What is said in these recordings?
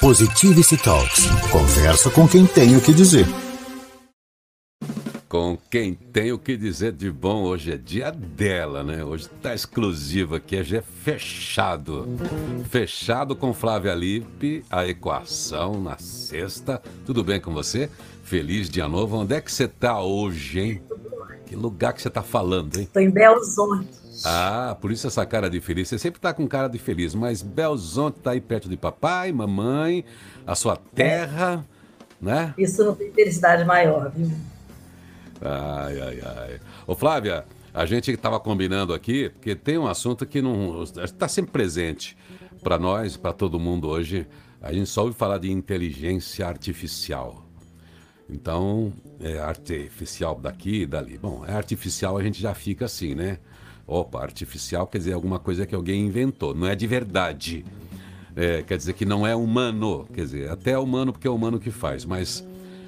Positivity Talks. Conversa com quem tem o que dizer. Com quem tem o que dizer de bom, hoje é dia dela, né? Hoje tá exclusivo aqui, hoje é fechado. Fechado com Flávia Lippe, a equação na sexta. Tudo bem com você? Feliz dia novo. Onde é que você tá hoje, hein? Que lugar que você tá falando, hein? Tô em Belzonte. Ah, por isso essa cara de feliz. Você sempre tá com cara de feliz, mas Belzonte tá aí perto de papai, mamãe, a sua terra, né? Isso não tem felicidade maior, viu? Ai, ai, ai. Ô, Flávia, a gente estava combinando aqui, porque tem um assunto que não está sempre presente para nós, para todo mundo hoje. A gente só ouve falar de inteligência artificial. Então, é artificial daqui e dali. Bom, é artificial, a gente já fica assim, né? Opa, artificial quer dizer alguma coisa que alguém inventou, não é de verdade. É, quer dizer que não é humano, quer dizer, até é humano porque é humano que faz, mas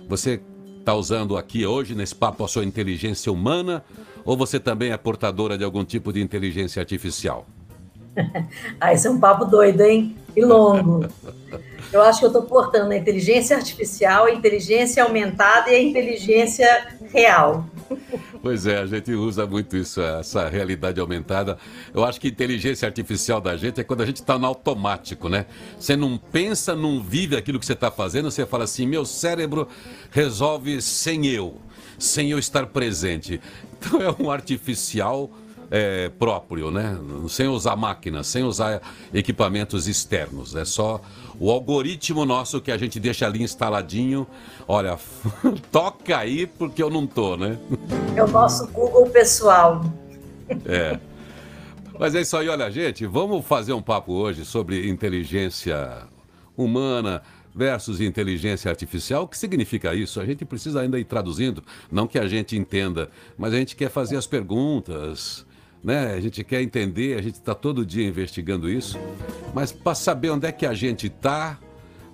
você está usando aqui hoje nesse papo a sua inteligência humana ou você também é portadora de algum tipo de inteligência artificial? ah, esse é um papo doido, hein? E longo. Eu acho que eu estou portando a inteligência artificial, a inteligência aumentada e a inteligência real. Pois é, a gente usa muito isso, essa realidade aumentada. Eu acho que inteligência artificial da gente é quando a gente está no automático, né? Você não pensa, não vive aquilo que você está fazendo, você fala assim: meu cérebro resolve sem eu, sem eu estar presente. Então é um artificial é, próprio, né? Sem usar máquinas, sem usar equipamentos externos. É só o algoritmo nosso que a gente deixa ali instaladinho. Olha, toca aí porque eu não tô, né? É o nosso Google pessoal. É. Mas é isso aí, olha, gente, vamos fazer um papo hoje sobre inteligência humana versus inteligência artificial. O que significa isso? A gente precisa ainda ir traduzindo, não que a gente entenda, mas a gente quer fazer as perguntas, né? A gente quer entender, a gente está todo dia investigando isso, mas para saber onde é que a gente está,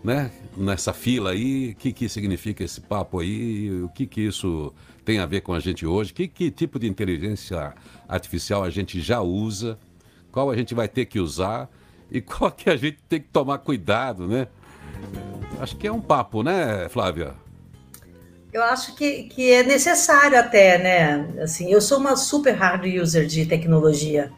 né? Nessa fila aí, o que, que significa esse papo aí, o que, que isso tem a ver com a gente hoje, que, que tipo de inteligência artificial a gente já usa, qual a gente vai ter que usar e qual que a gente tem que tomar cuidado, né? Acho que é um papo, né, Flávia? Eu acho que, que é necessário até, né? Assim, eu sou uma super hard user de tecnologia,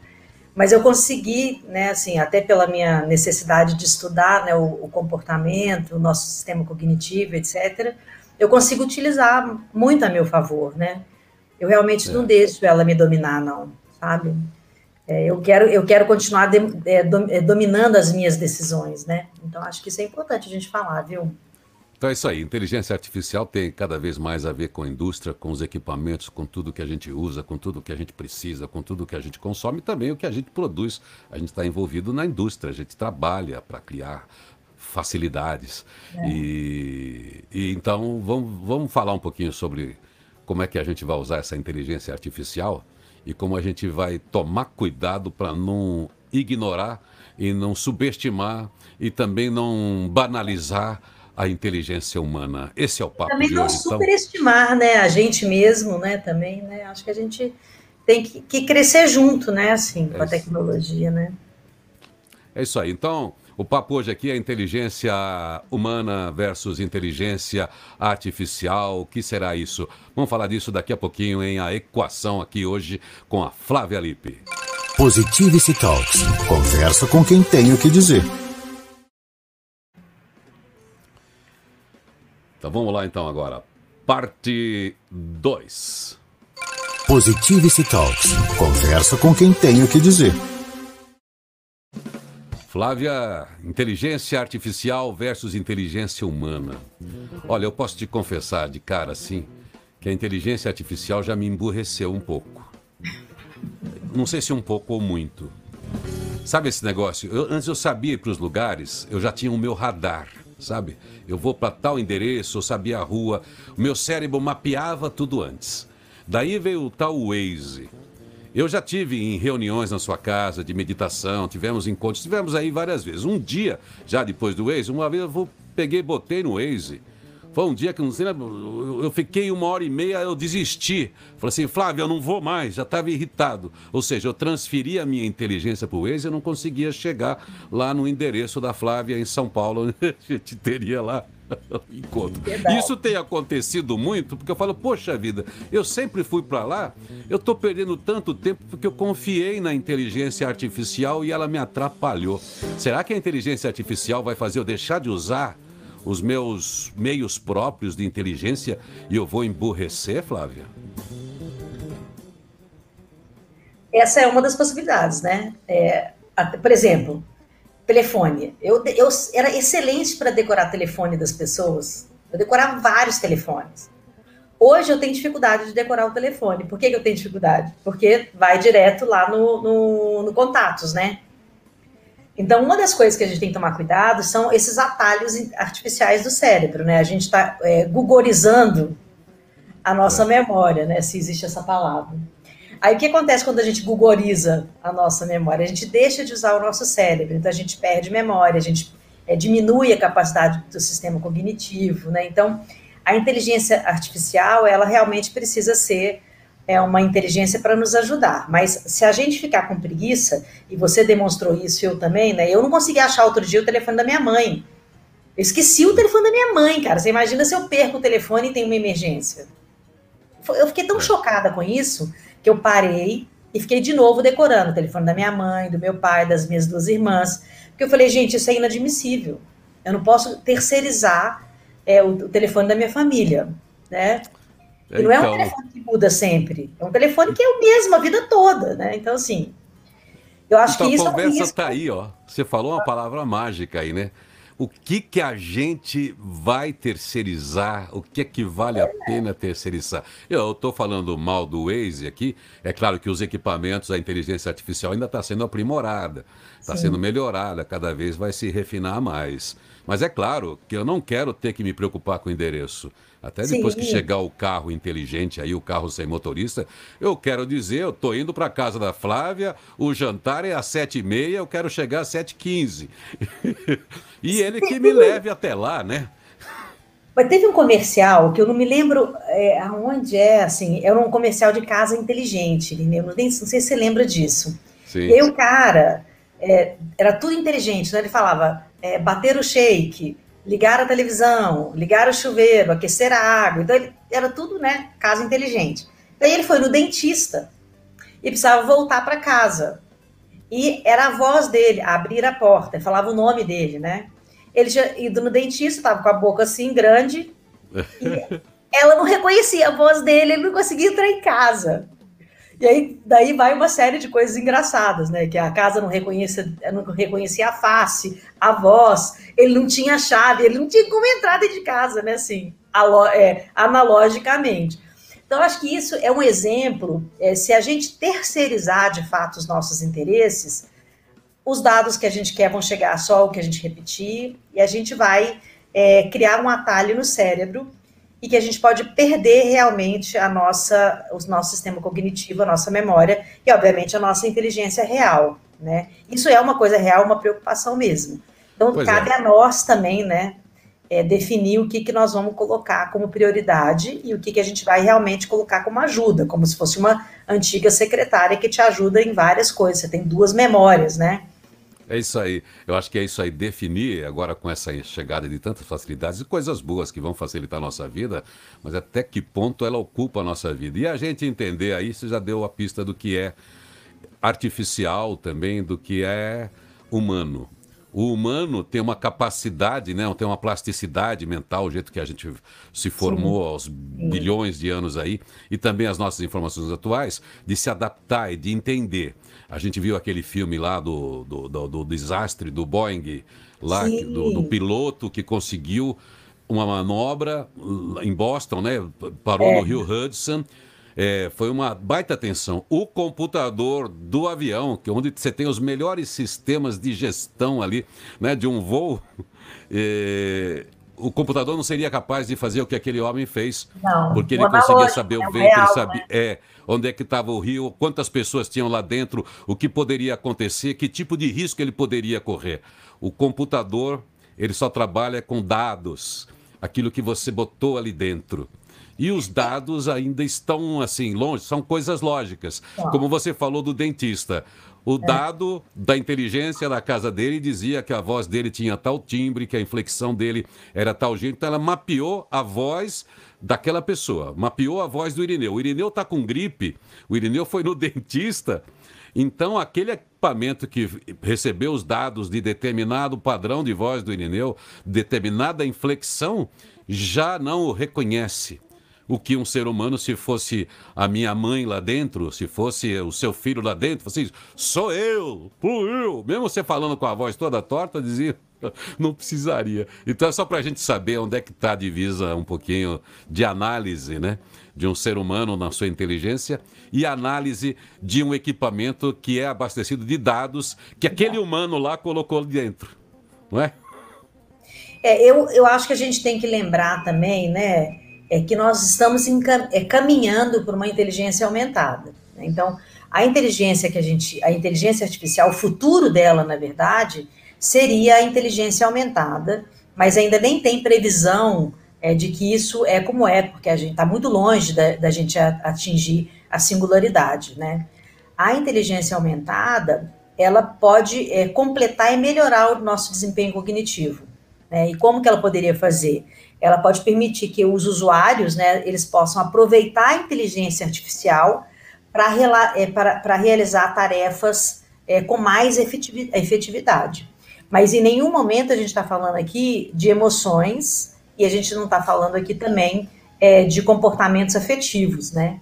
mas eu consegui, né, assim, até pela minha necessidade de estudar né, o, o comportamento, o nosso sistema cognitivo, etc., eu consigo utilizar muito a meu favor, né? Eu realmente é. não deixo ela me dominar, não, sabe? É, eu, quero, eu quero continuar de, é, é dominando as minhas decisões, né? Então, acho que isso é importante a gente falar, viu? Então é isso aí. Inteligência artificial tem cada vez mais a ver com a indústria, com os equipamentos, com tudo que a gente usa, com tudo que a gente precisa, com tudo que a gente consome e também o que a gente produz. A gente está envolvido na indústria, a gente trabalha para criar facilidades. É. E, e, então vamos, vamos falar um pouquinho sobre como é que a gente vai usar essa inteligência artificial e como a gente vai tomar cuidado para não ignorar e não subestimar e também não banalizar a inteligência humana. Esse é o papo Também de não hoje. Então. superestimar, então... né, a gente mesmo, né, também, né, acho que a gente tem que, que crescer junto, né, assim, é com a tecnologia, né. É isso aí. Então, o papo hoje aqui é inteligência humana versus inteligência artificial. O que será isso? Vamos falar disso daqui a pouquinho em A Equação aqui hoje com a Flávia Lippe. Positivity Talks. Conversa com quem tem o que dizer. Então vamos lá então agora. Parte 2. Positivity Talks. Conversa com quem tem o que dizer. Flávia, inteligência artificial versus inteligência humana. Olha, eu posso te confessar de cara assim que a inteligência artificial já me emburreceu um pouco. Não sei se um pouco ou muito. Sabe esse negócio? Eu, antes eu sabia ir para os lugares, eu já tinha o meu radar sabe? Eu vou para tal endereço, eu sabia a rua. O meu cérebro mapeava tudo antes. Daí veio o tal Waze. Eu já tive em reuniões na sua casa de meditação, tivemos encontros, tivemos aí várias vezes. Um dia, já depois do Waze, uma vez eu vou, peguei, botei no Waze Foi um dia que não sei, eu fiquei uma hora e meia, eu desisti. Falei assim, Flávio, eu não vou mais, já estava irritado. Ou seja, eu transferi a minha inteligência para o Waze e eu não conseguia chegar lá no endereço da Flávia em São Paulo, onde a gente teria lá encontro. Isso tem acontecido muito, porque eu falo, poxa vida, eu sempre fui para lá, eu estou perdendo tanto tempo porque eu confiei na inteligência artificial e ela me atrapalhou. Será que a inteligência artificial vai fazer eu deixar de usar os meus meios próprios de inteligência e eu vou emburrecer, Flávia? Essa é uma das possibilidades, né? É, por exemplo, telefone. Eu, eu era excelente para decorar telefone das pessoas. Eu decorava vários telefones. Hoje eu tenho dificuldade de decorar o telefone. Por que, que eu tenho dificuldade? Porque vai direto lá no, no, no, contatos, né? Então, uma das coisas que a gente tem que tomar cuidado são esses atalhos artificiais do cérebro, né? A gente está é, gugorizando a nossa memória, né? Se existe essa palavra. Aí o que acontece quando a gente gugoriza a nossa memória? A gente deixa de usar o nosso cérebro, então a gente perde memória, a gente é, diminui a capacidade do sistema cognitivo, né? Então, a inteligência artificial, ela realmente precisa ser é, uma inteligência para nos ajudar. Mas se a gente ficar com preguiça, e você demonstrou isso, eu também, né? Eu não consegui achar outro dia o telefone da minha mãe. Eu esqueci o telefone da minha mãe, cara. Você imagina se eu perco o telefone e tem uma emergência. Eu fiquei tão chocada com isso que eu parei e fiquei de novo decorando o telefone da minha mãe, do meu pai, das minhas duas irmãs, porque eu falei, gente, isso é inadmissível. Eu não posso terceirizar é, o, o telefone da minha família, né? E não é um então. telefone que muda sempre, é um telefone que é o mesmo a vida toda, né? Então, assim, eu acho então, que isso a conversa está aí, ó. Você falou uma palavra mágica aí, né? o que que a gente vai terceirizar, o que é que vale a pena terceirizar. Eu estou falando mal do Waze aqui, é claro que os equipamentos, a inteligência artificial ainda está sendo aprimorada, está sendo melhorada, cada vez vai se refinar mais. Mas é claro que eu não quero ter que me preocupar com o endereço. Até depois Sim. que chegar o carro inteligente aí, o carro sem motorista, eu quero dizer, eu estou indo para casa da Flávia, o jantar é às sete e meia, eu quero chegar às sete e quinze. e ele que me leve até lá, né? Mas teve um comercial que eu não me lembro é, aonde é, assim, era um comercial de casa inteligente, entendeu? Não, não sei se você lembra disso. Sim. E aí o cara, é, era tudo inteligente, né? Ele falava, é, bater o shake, ligar a televisão, ligar o chuveiro, aquecer a água. Então, ele, era tudo, né, casa inteligente. Daí ele foi no dentista e precisava voltar para casa. E era a voz dele, abrir a porta, falava o nome dele, né? Ele tinha ido no dentista, estava com a boca assim grande, e ela não reconhecia a voz dele, ele não conseguia entrar em casa. E aí, daí vai uma série de coisas engraçadas, né? Que a casa não reconhecia, não reconhecia a face, a voz, ele não tinha chave, ele não tinha como entrar dentro de casa, né? Assim, é, analogicamente. Então, acho que isso é um exemplo. É, se a gente terceirizar de fato os nossos interesses, os dados que a gente quer vão chegar só ao que a gente repetir, e a gente vai é, criar um atalho no cérebro e que a gente pode perder realmente a nossa, o nosso sistema cognitivo, a nossa memória e, obviamente, a nossa inteligência real, né? Isso é uma coisa real, uma preocupação mesmo. Então, pois cabe é. a nós também, né, é, definir o que, que nós vamos colocar como prioridade e o que, que a gente vai realmente colocar como ajuda, como se fosse uma antiga secretária que te ajuda em várias coisas. Você tem duas memórias, né? É isso aí. Eu acho que é isso aí. Definir agora com essa chegada de tantas facilidades e coisas boas que vão facilitar a nossa vida, mas até que ponto ela ocupa a nossa vida. E a gente entender aí, você já deu a pista do que é artificial também, do que é humano. O humano tem uma capacidade, né, tem uma plasticidade mental, o jeito que a gente se formou Sim. aos bilhões de anos aí, e também as nossas informações atuais, de se adaptar e de entender. A gente viu aquele filme lá do, do, do, do desastre do Boeing, lá do, do, piloto que conseguiu uma manobra em Boston, né? Parou é. no Rio Hudson. É, foi uma baita atenção. O computador do avião, que é onde você tem os melhores sistemas de gestão ali, né, de um voo, é, o computador não seria capaz de fazer o que aquele homem fez, não, porque ele conseguia saber o é vento, real, ele sabia né? é, onde é que estava o rio, quantas pessoas tinham lá dentro, o que poderia acontecer, que tipo de risco ele poderia correr. O computador, ele só trabalha com dados. aquilo que você botou ali dentro. E os dados ainda estão assim longe, são coisas lógicas. Como você falou do dentista. O dado da inteligência da casa dele dizia que a voz dele tinha tal timbre, que a inflexão dele era tal jeito. Então ela mapeou a voz daquela pessoa, mapeou a voz do Irineu. O Irineu está com gripe, o Irineu foi no dentista. Então, aquele equipamento que recebeu os dados de determinado padrão de voz do Irineu, determinada inflexão, já não o reconhece o que um ser humano, se fosse a minha mãe lá dentro, se fosse o seu filho lá dentro, diz, sou eu, sou eu. Mesmo você falando com a voz toda torta, dizia, não precisaria. Então é só para a gente saber onde é que está a divisa um pouquinho de análise, né? De um ser humano na sua inteligência e análise de um equipamento que é abastecido de dados que aquele humano lá colocou dentro, não é? É, eu, eu acho que a gente tem que lembrar também, né? É que nós estamos é, caminhando por uma inteligência aumentada. Né? Então, a inteligência que a gente, a inteligência artificial, o futuro dela, na verdade, seria a inteligência aumentada, mas ainda nem tem previsão é, de que isso é como é, porque a gente está muito longe da, da gente atingir a singularidade, né? A inteligência aumentada, ela pode é, completar e melhorar o nosso desempenho cognitivo. Né? E como que ela poderia fazer? ela pode permitir que os usuários, né, eles possam aproveitar a inteligência artificial para é, realizar tarefas é, com mais efetividade. Mas em nenhum momento a gente está falando aqui de emoções e a gente não está falando aqui também é, de comportamentos afetivos, né?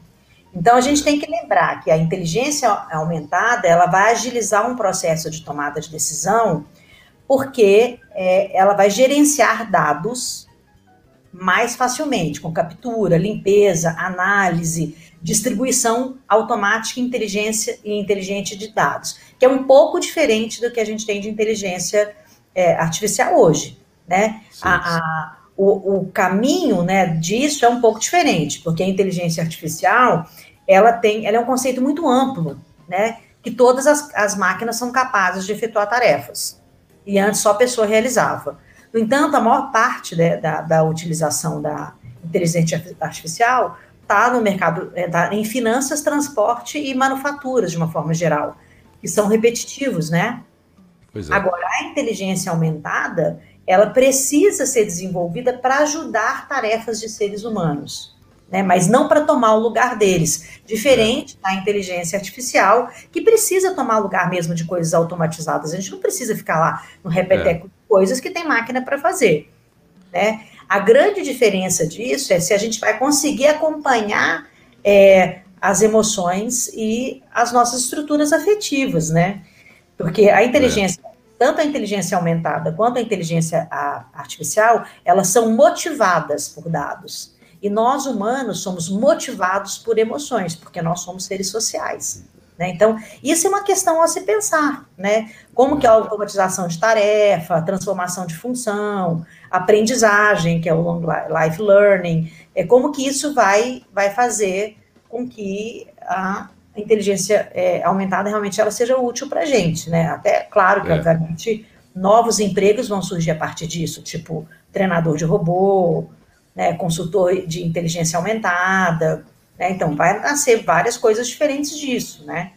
Então a gente tem que lembrar que a inteligência aumentada ela vai agilizar um processo de tomada de decisão, porque é, ela vai gerenciar dados mais facilmente, com captura, limpeza, análise, distribuição automática inteligência e inteligente de dados, que é um pouco diferente do que a gente tem de inteligência é, artificial hoje, né? Sim, sim. A, a, o, o, caminho, né, disso é um pouco diferente, porque a inteligência artificial, ela tem, ela é um conceito muito amplo, né? Que todas as, as máquinas são capazes de efetuar tarefas. E antes só a pessoa realizava. No entanto, a maior parte né, da, da, utilização da inteligência artificial está no mercado, é, tá em finanças, transporte e manufaturas, de uma forma geral, que são repetitivos, né? É. Agora, a inteligência aumentada, ela precisa ser desenvolvida para ajudar tarefas de seres humanos né, mas não para tomar o lugar deles. Diferente da inteligência artificial, que precisa tomar lugar mesmo de coisas automatizadas. A gente não precisa ficar lá no repeteco é. coisas que tem máquina para fazer. Né? A grande diferença disso é se a gente vai conseguir acompanhar é, as emoções e as nossas estruturas afetivas, né? Porque a inteligência, é. tanto a inteligência aumentada quanto a inteligência artificial, elas são motivadas por dados. E nós, humanos, somos motivados por emoções, porque nós somos seres sociais. Né? Então, isso é uma questão a se pensar, né? Como que a automatização de tarefa, transformação de função, aprendizagem, que é o long life learning, é como que isso vai, vai fazer com que a inteligência é, aumentada realmente ela seja útil para a gente, né? Até, claro que, é. obviamente, novos empregos vão surgir a partir disso, tipo treinador de robô, né, consultor de inteligência aumentada, né, então vai nascer várias coisas diferentes disso, né?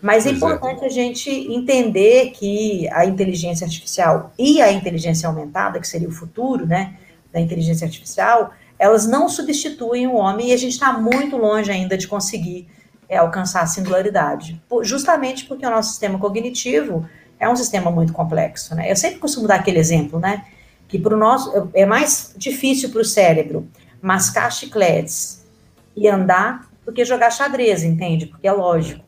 Mas é importante a gente entender que a inteligência artificial e a inteligência aumentada, que seria o futuro, né, da inteligência artificial, elas não substituem o homem e a gente está muito longe ainda de conseguir é, alcançar a singularidade, justamente porque o nosso sistema cognitivo é um sistema muito complexo, né? Eu sempre costumo dar aquele exemplo, né? Que para o nosso é mais difícil para o cérebro mascar chicletes e andar do que jogar xadrez, entende? Porque é lógico.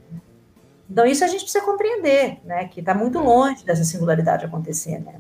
Então isso a gente precisa compreender, né? Que está muito longe dessa singularidade acontecer, né?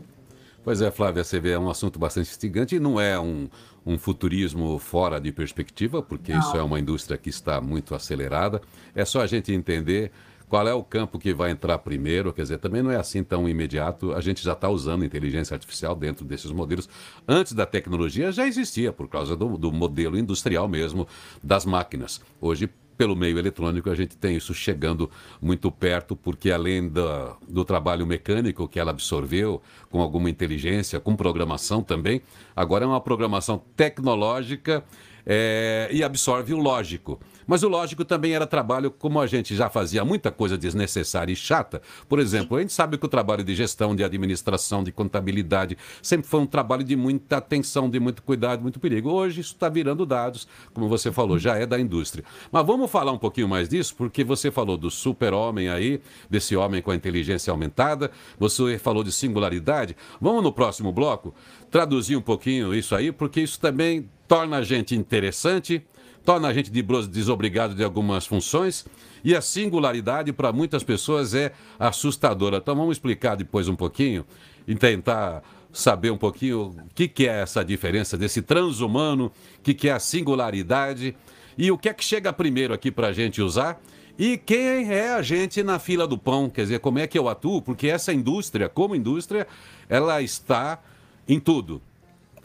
Pois é, Flávia, você vê, é um assunto bastante instigante e não é um, um futurismo fora de perspectiva, porque não. isso é uma indústria que está muito acelerada. É só a gente entender qual é o campo que vai entrar primeiro? Quer dizer, também não é assim tão imediato. A gente já está usando inteligência artificial dentro desses modelos. Antes da tecnologia já existia, por causa do, do modelo industrial mesmo das máquinas. Hoje pelo meio eletrônico, a gente tem isso chegando muito perto, porque além do, trabalho mecânico que ela absorveu, com alguma inteligência, com programação também, agora é uma programação tecnológica é, e absorve o lógico. Mas o lógico também era trabalho, como a gente já fazia muita coisa desnecessária e chata. Por exemplo, a gente sabe que o trabalho de gestão, de administração, de contabilidade, sempre foi um trabalho de muita atenção, de muito cuidado, muito perigo. Hoje isso está virando dados, como você falou, já é da indústria. Mas vamos falar um pouquinho mais disso, porque você falou do super-homem aí, desse homem com a inteligência aumentada, você falou de singularidade. Vamos no próximo bloco traduzir um pouquinho isso aí, porque isso também torna a gente interessante torna a gente desobrigado de algumas funções e a singularidade para muitas pessoas é assustadora. Então vamos explicar depois um pouquinho e tentar saber um pouquinho o que, que é essa diferença desse transhumano, o que, que é a singularidade e o que é que chega primeiro aqui para a gente usar. E quem é a gente na fila do pão? Quer dizer, como é que eu atuo? Porque essa indústria, como indústria, ela está em tudo.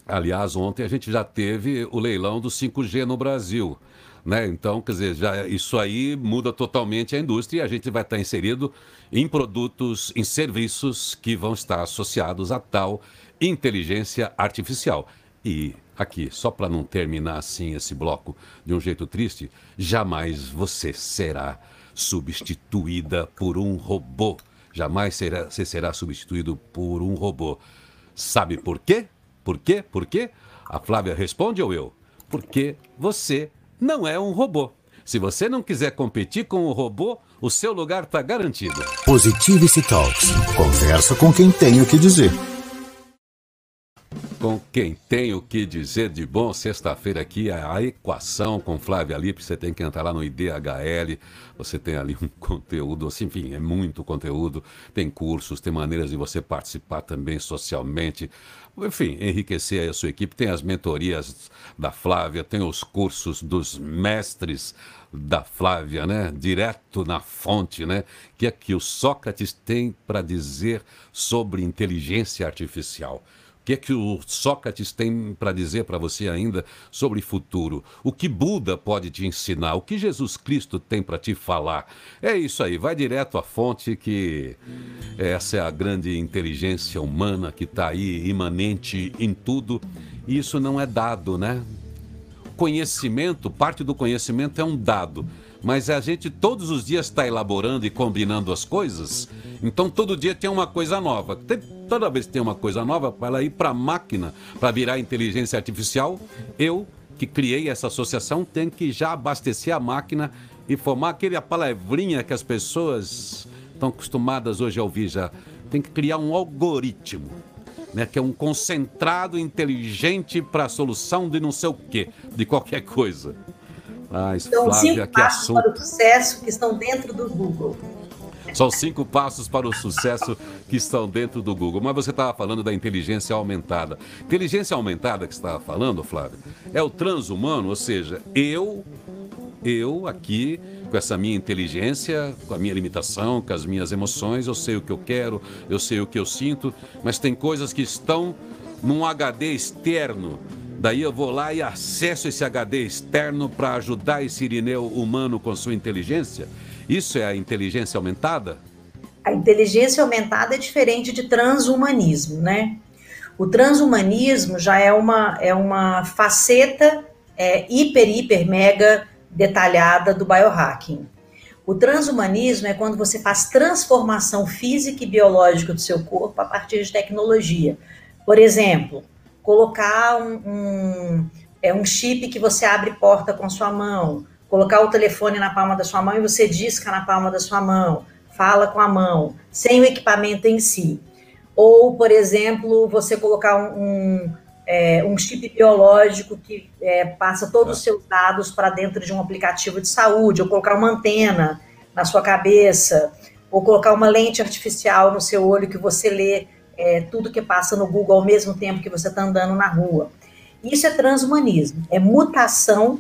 Aliás, ontem a gente já teve o leilão do 5G no Brasil. Né? Então, quer dizer, já, isso aí muda totalmente a indústria e a gente vai estar inserido em produtos, em serviços que vão estar associados a tal inteligência artificial. E aqui, só para não terminar assim esse bloco de um jeito triste, jamais você será substituída por um robô. Jamais será, você será substituído por um robô. Sabe por quê? Por quê? Por quê? A Flávia responde ou eu? Porque você não é um robô. Se você não quiser competir com o robô, o seu lugar está garantido. Positivity Talks. Conversa com quem tem o que dizer com quem tem o que dizer de bom. Sexta-feira aqui é a equação com Flávia Lippe. Você tem que entrar lá no IDHL. Você tem ali um conteúdo, assim, enfim, é muito conteúdo. Tem cursos, tem maneiras de você participar também socialmente. Enfim, enriquecer a sua equipe. Tem as mentorias da Flávia, tem os cursos dos mestres da Flávia, né? Direto na fonte, né? Que é que o Sócrates tem para dizer sobre inteligência artificial que é que o Sócrates tem para dizer para você ainda sobre futuro? O que Buda pode te ensinar? O que Jesus Cristo tem para te falar? É isso aí, vai direto à fonte que essa é a grande inteligência humana que está aí imanente em tudo. E isso não é dado, né? Conhecimento, parte do conhecimento é um dado mas a gente todos os dias está elaborando e combinando as coisas. Então todo dia tem uma coisa nova. Tem, toda vez que tem uma coisa nova, para ela ir para a máquina, para virar inteligência artificial, eu que criei essa associação tenho que já abastecer a máquina e formar aquele palavrinha que as pessoas estão acostumadas hoje a ouvir já. Tem que criar um algoritmo. Né, que é um concentrado inteligente para a solução de não sei o quê, de qualquer coisa. Ah, São Flávia, cinco passos assunto. para o sucesso que estão dentro do Google. São cinco passos para o sucesso que estão dentro do Google. Mas você estava falando da inteligência aumentada. Inteligência aumentada que você estava falando, Flávio, é o transhumano, ou seja, eu, eu aqui, com essa minha inteligência, com a minha limitação, com as minhas emoções, eu sei o que eu quero, eu sei o que eu sinto, mas tem coisas que estão num HD externo Daí eu vou lá e acesso esse HD externo para ajudar esse Irineu humano com sua inteligência? Isso é a inteligência aumentada? A inteligência aumentada é diferente de transhumanismo, né? O transhumanismo já é uma, é uma faceta é, hiper, hiper, mega detalhada do biohacking. O transhumanismo é quando você faz transformação física e biológica do seu corpo a partir de tecnologia. Por exemplo, colocar um, um, é, um chip que você abre porta com sua mão, colocar o telefone na palma da sua mão e você disca na palma da sua mão, fala com a mão, sem o equipamento em si. Ou, por exemplo, você colocar um, um, é, um chip biológico que é, passa todos os seus dados para dentro de um aplicativo de saúde, ou colocar uma antena na sua cabeça, ou colocar uma lente artificial no seu olho que você lê é, tudo que passa no Google ao mesmo tempo que você está andando na rua. Isso é transhumanismo, é mutação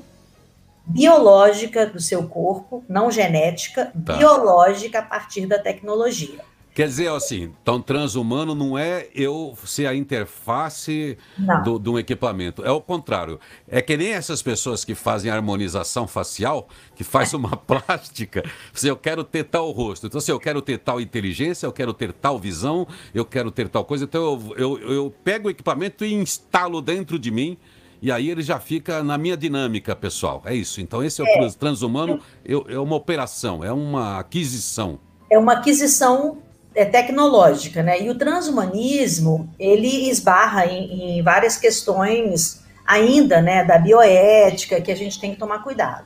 biológica do seu corpo, não genética, tá. biológica a partir da tecnologia. Quer dizer, assim, então transhumano não é eu ser a interface do, de um equipamento. É o contrário. É que nem essas pessoas que fazem harmonização facial, que faz uma plástica. Se eu quero ter tal rosto. Então, se eu quero ter tal inteligência, eu quero ter tal visão, eu quero ter tal coisa. Então, eu, eu, eu pego o equipamento e instalo dentro de mim. E aí ele já fica na minha dinâmica pessoal. É isso. Então, esse é o é. transhumano, é uma operação, é uma aquisição. É uma aquisição é, tecnológica, né? E o transhumanismo ele esbarra em, em, várias questões ainda, né, da bioética que a gente tem que tomar cuidado.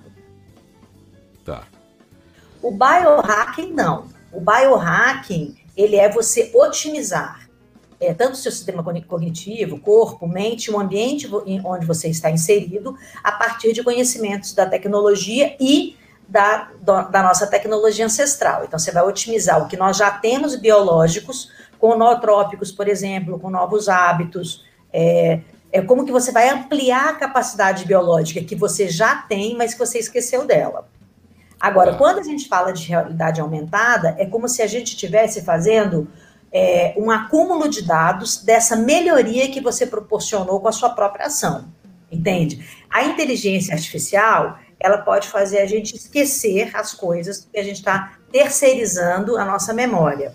Tá. O biohacking não. O biohacking ele é você otimizar é, tanto o seu sistema cognitivo, corpo, mente, o ambiente onde você está inserido, a partir de conhecimentos da tecnologia e da, da nossa tecnologia ancestral. Então, você vai otimizar o que nós já temos biológicos, com nootrópicos, por exemplo, com novos hábitos. É, é como que você vai ampliar a capacidade biológica que você já tem, mas que você esqueceu dela. Agora, quando a gente fala de realidade aumentada, é como se a gente estivesse fazendo é, um acúmulo de dados dessa melhoria que você proporcionou com a sua própria ação. Entende? A inteligência artificial, ela pode fazer a gente esquecer as coisas que a gente está terceirizando a nossa memória.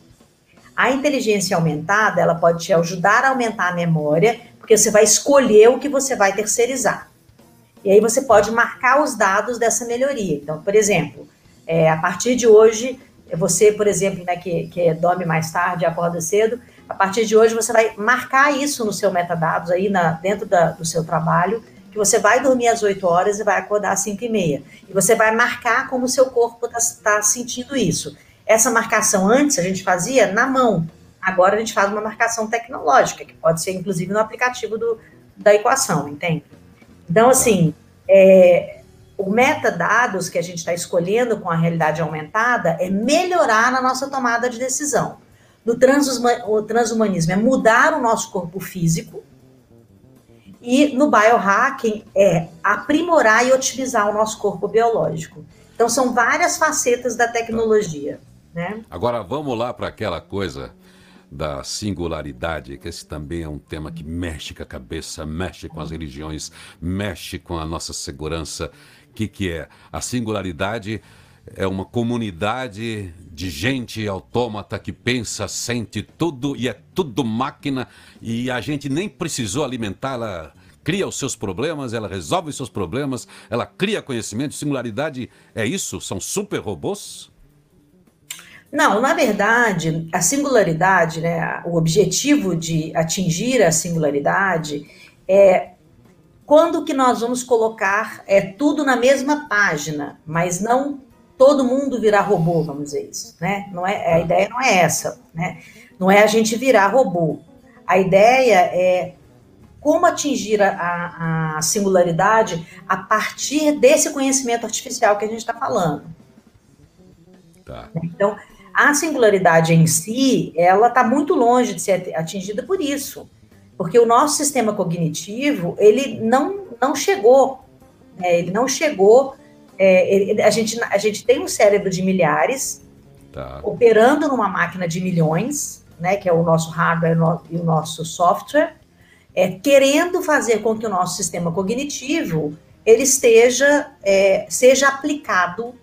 A inteligência aumentada, ela pode te ajudar a aumentar a memória, porque você vai escolher o que você vai terceirizar. E aí você pode marcar os dados dessa melhoria. Então, por exemplo, é, a partir de hoje, você, por exemplo, né, que, que dorme mais tarde, acorda cedo, a partir de hoje você vai marcar isso no seu metadados aí na, dentro da, do seu trabalho que você vai dormir às 8 horas e vai acordar às 5 e meia. E você vai marcar como o seu corpo está tá sentindo isso. Essa marcação antes a gente fazia na mão. Agora a gente faz uma marcação tecnológica, que pode ser inclusive no aplicativo do, da equação, entende? Então, assim, é, o metadados que a gente está escolhendo com a realidade aumentada é melhorar na nossa tomada de decisão. No transhumanismo é mudar o nosso corpo físico, e no biohacking é aprimorar e otimizar o nosso corpo biológico. Então são várias facetas da tecnologia. Né? Agora vamos lá para aquela coisa da singularidade, que esse também é um tema que mexe com a cabeça, mexe com as religiões, mexe com a nossa segurança. O que, que é? A singularidade é uma comunidade de gente autômata que pensa, sente tudo e é tudo máquina e a gente nem precisou alimentar, ela cria os seus problemas, ela resolve os seus problemas, ela cria conhecimento, singularidade é isso? São super robôs? Não, na verdade, a singularidade, né, o objetivo de atingir a singularidade é quando que nós vamos colocar é tudo na mesma página, mas não todo mundo virar robô, vamos dizer isso, né? Não é, a ideia não é essa, né? Não é a gente virar robô. A ideia é como atingir a, a singularidade a partir desse conhecimento artificial que a gente está falando. Tá. Então, a singularidade em si, ela está muito longe de ser atingida por isso, porque o nosso sistema cognitivo, ele não, não chegou, né? ele não chegou é, a, gente, a gente tem um cérebro de milhares tá. operando numa máquina de milhões, né, que é o nosso hardware e o nosso software, é, querendo fazer com que o nosso sistema cognitivo ele esteja é, seja aplicado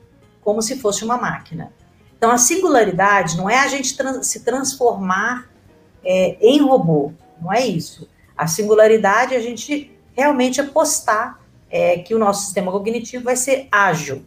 como se fosse uma máquina. Então a singularidade não é a gente trans, se transformar é, em robô, não é isso. A singularidade é a gente realmente apostar é que o nosso sistema cognitivo vai ser ágil,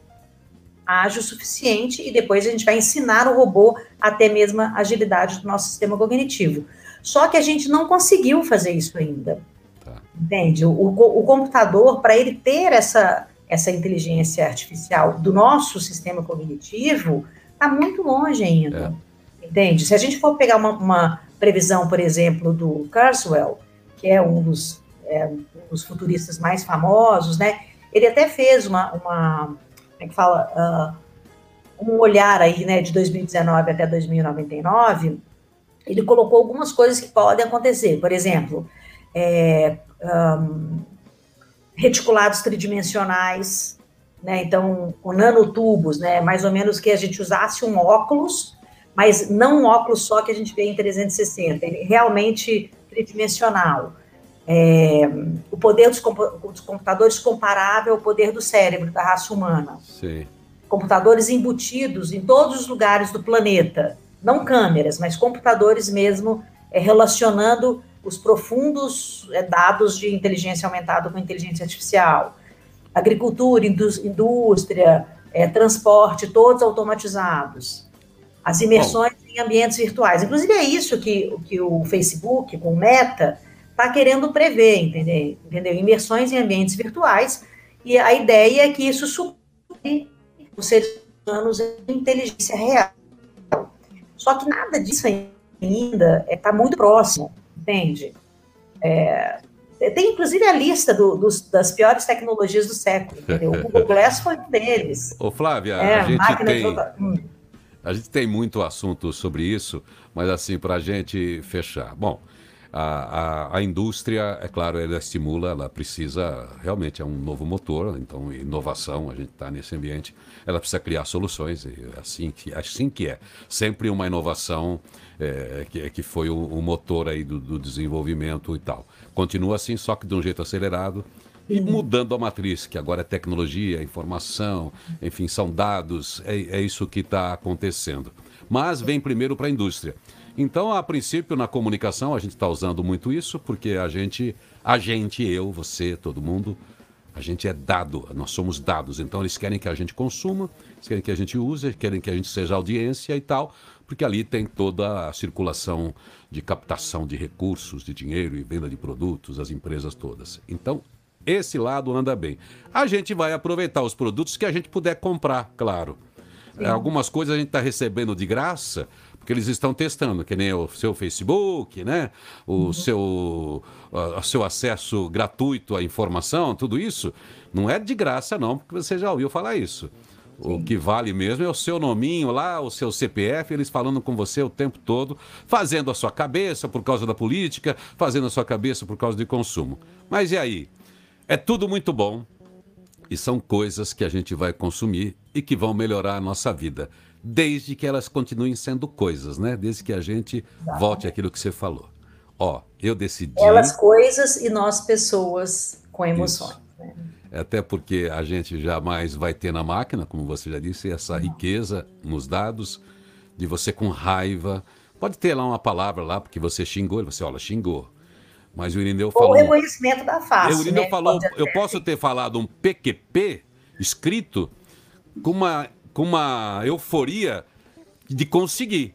ágil o suficiente, e depois a gente vai ensinar o robô a ter a mesma agilidade do nosso sistema cognitivo. Só que a gente não conseguiu fazer isso ainda. Tá. Entende? O, o, o computador, para ele ter essa, essa inteligência artificial do nosso sistema cognitivo, está muito longe ainda. É. Entende? Se a gente for pegar uma, uma, previsão, por exemplo, do Kurzweil, que é um dos é, os futuristas mais famosos, né? Ele até fez uma, uma como é que fala, uh, um olhar aí, né, de 2019 até 2099. Ele colocou algumas coisas que podem acontecer. Por exemplo, é, um, reticulados tridimensionais, né? Então, com nanotubos, né? Mais ou menos que a gente usasse um óculos mas não um óculos só que a gente vê em 360, ele realmente tridimensional. É, o poder dos, computadores comparável ao poder do cérebro da raça humana. Sim. Computadores embutidos em todos os lugares do planeta, não câmeras, mas computadores mesmo é, relacionando os profundos é, dados de inteligência aumentada com inteligência artificial. Agricultura, indústria, é, transporte, todos automatizados. As imersões Bom. em ambientes virtuais. Inclusive, é isso que, que o Facebook, com o Meta, está querendo prever, entendeu? entendeu? Imersões em ambientes virtuais. E a ideia é que isso supere os seres humanos em inteligência real. Só que nada disso ainda está é, muito próximo, entende? É, tem inclusive a lista do, dos, das piores tecnologias do século, entendeu? O Google Glass foi um deles. Ô, Flávia, é, a, gente tem, hum. a gente tem muito assunto sobre isso, mas assim, para a gente fechar. Bom, a, a, a, indústria, é claro, ela estimula, ela precisa, realmente é um novo motor, então inovação, a gente está nesse ambiente, ela precisa criar soluções, e é assim que, assim que é. Sempre uma inovação é, que, que foi o, o motor aí do, do desenvolvimento e tal. Continua assim, só que de um jeito acelerado e mudando a matriz, que agora é tecnologia, informação, enfim, são dados, é, é isso que está acontecendo. Mas vem primeiro para a indústria. Então, a princípio, na comunicação, a gente está usando muito isso, porque a gente, a gente, eu, você, todo mundo, a gente é dado, nós somos dados. Então, eles querem que a gente consuma, eles querem que a gente use, querem que a gente seja audiência e tal porque ali tem toda a circulação de captação de recursos, de dinheiro e venda de produtos, as empresas todas. Então, esse lado anda bem. A gente vai aproveitar os produtos que a gente puder comprar, claro. É, algumas coisas a gente está recebendo de graça, porque eles estão testando, que nem o seu Facebook, né? O uhum. seu, uh, seu acesso gratuito à informação, tudo isso. Não é de graça, não, porque você já ouviu falar isso. O que vale mesmo é o seu nominho lá, o seu CPF, eles falando com você o tempo todo, fazendo a sua cabeça por causa da política, fazendo a sua cabeça por causa de consumo. Mas e aí? É tudo muito bom e são coisas que a gente vai consumir e que vão melhorar a nossa vida, desde que elas continuem sendo coisas, né? Desde que a gente volte àquilo que você falou. Ó, eu decidi. Elas coisas e nós pessoas com emoções. Né? até porque a gente jamais vai ter na máquina, como você já disse, essa riqueza nos dados, de você com raiva. Pode ter lá uma palavra lá, porque você xingou, você, olha, xingou. Mas o Irineu falou. O reconhecimento da face. O Irineu né? falou, eu posso ter falado um PQP escrito com uma, com uma euforia de conseguir.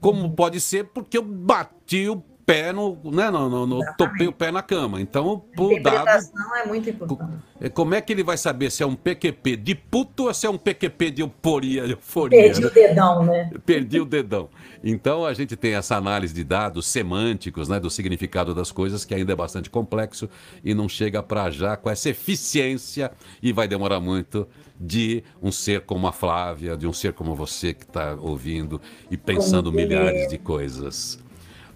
Como pode ser porque eu bati o pé no, né, no, no, no topei o pé na cama. Então, o dado é muito importante. Como é que ele vai saber se é um PQP de puto ou se é um PQP de euforia? De euforia Perdi né? o dedão, né? Perdi o dedão. Então a gente tem essa análise de dados semânticos, né, do significado das coisas, que ainda é bastante complexo e não chega para já com essa eficiência e vai demorar muito de um ser como a Flávia, de um ser como você que está ouvindo e pensando milhares de coisas.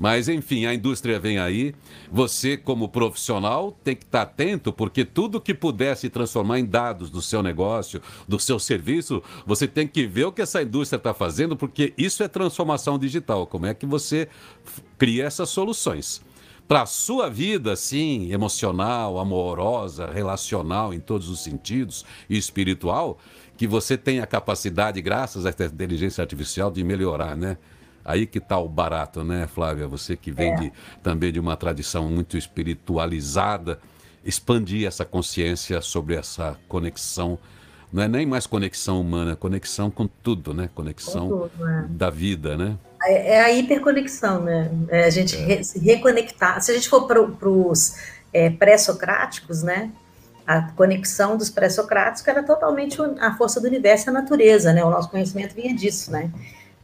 Mas, enfim, a indústria vem aí. Você, como profissional, tem que estar atento, porque tudo que puder se transformar em dados do seu negócio, do seu serviço, você tem que ver o que essa indústria está fazendo, porque isso é transformação digital. Como é que você cria essas soluções? Para a sua vida, sim, emocional, amorosa, relacional, em todos os sentidos, e espiritual, que você tenha a capacidade, graças à inteligência artificial, de melhorar, né? Aí que está o barato, né, Flávia? Você que vem é. de, também de uma tradição muito espiritualizada, expandir essa consciência sobre essa conexão. Não é nem mais conexão humana, é conexão com tudo, né? Conexão tudo, é. da vida, né? É, é a hiperconexão, né? É a gente re, se reconectar. Se a gente for para os é, pré-socráticos, né? A conexão dos pré-socráticos era totalmente a força do universo e a natureza, né? O nosso conhecimento vinha disso, né?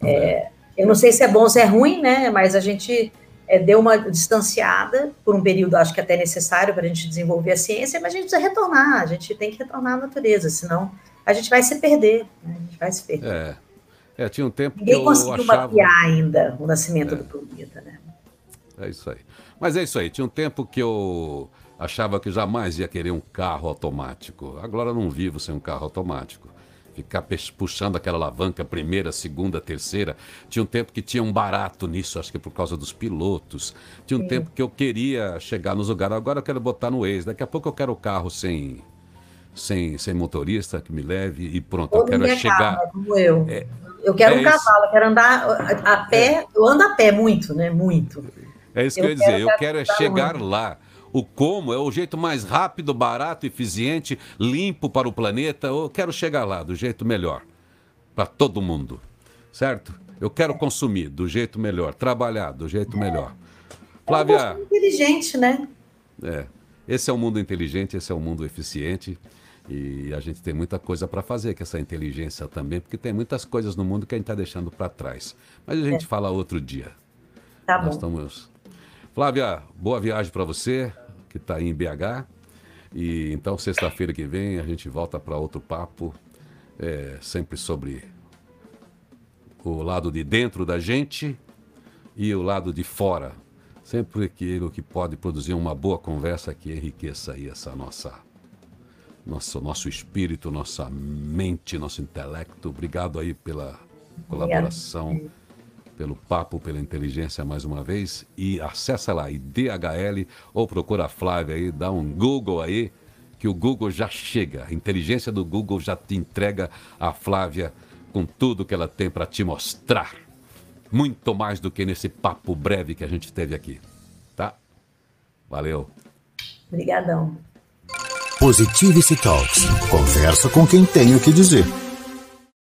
É, eu não sei se é bom ou se é ruim, né? Mas a gente é, deu uma distanciada por um período, acho que até necessário para a gente desenvolver a ciência, mas a gente precisa retornar, a gente tem que retornar à natureza, senão a gente vai se perder, né? a gente vai se perder. É, é tinha um tempo Ninguém que eu conseguiu achava... mapear ainda o nascimento é. do planeta, né? É isso aí. Mas é isso aí, tinha um tempo que eu achava que jamais ia querer um carro automático. Agora não vivo sem um carro automático ficar puxando aquela alavanca, primeira, segunda, terceira. Tinha um tempo que tinha um barato nisso, acho que por causa dos pilotos. Tinha um Sim. tempo que eu queria chegar nos lugares, agora eu quero botar no Waze. Daqui a pouco eu quero o carro sem, sem, sem motorista que me leve e pronto, Ou eu quero chegar. Carro, como eu. É, eu quero é um cavalo, eu quero andar a pé, é. eu ando a pé muito, né? Muito. É isso que eu ia dizer, eu quero é chegar muito. lá. O como é o jeito mais rápido, barato, eficiente, limpo para o planeta. Eu quero chegar lá do jeito melhor para todo mundo, certo? Eu quero consumir do jeito melhor, trabalhar do jeito melhor. Flávia. É um inteligente, né? É. Esse é o mundo inteligente, esse é o mundo eficiente. E a gente tem muita coisa para fazer com essa inteligência também, porque tem muitas coisas no mundo que a gente está deixando para trás. Mas a gente é. fala outro dia. Tá Nós bom. Estamos Flávia, boa viagem para você, que está em BH. E então, sexta-feira que vem, a gente volta para outro papo, é, sempre sobre o lado de dentro da gente e o lado de fora. Sempre aquilo que pode produzir uma boa conversa que enriqueça aí essa nossa nosso, nosso espírito, nossa mente, nosso intelecto. Obrigado aí pela colaboração pelo papo, pela inteligência mais uma vez. E acessa lá, IDHL, ou procura a Flávia aí, dá um Google aí, que o Google já chega. A inteligência do Google já te entrega a Flávia com tudo que ela tem para te mostrar. Muito mais do que nesse papo breve que a gente teve aqui. Tá? Valeu. Obrigadão. Positivity Talks. Conversa com quem tem o que dizer.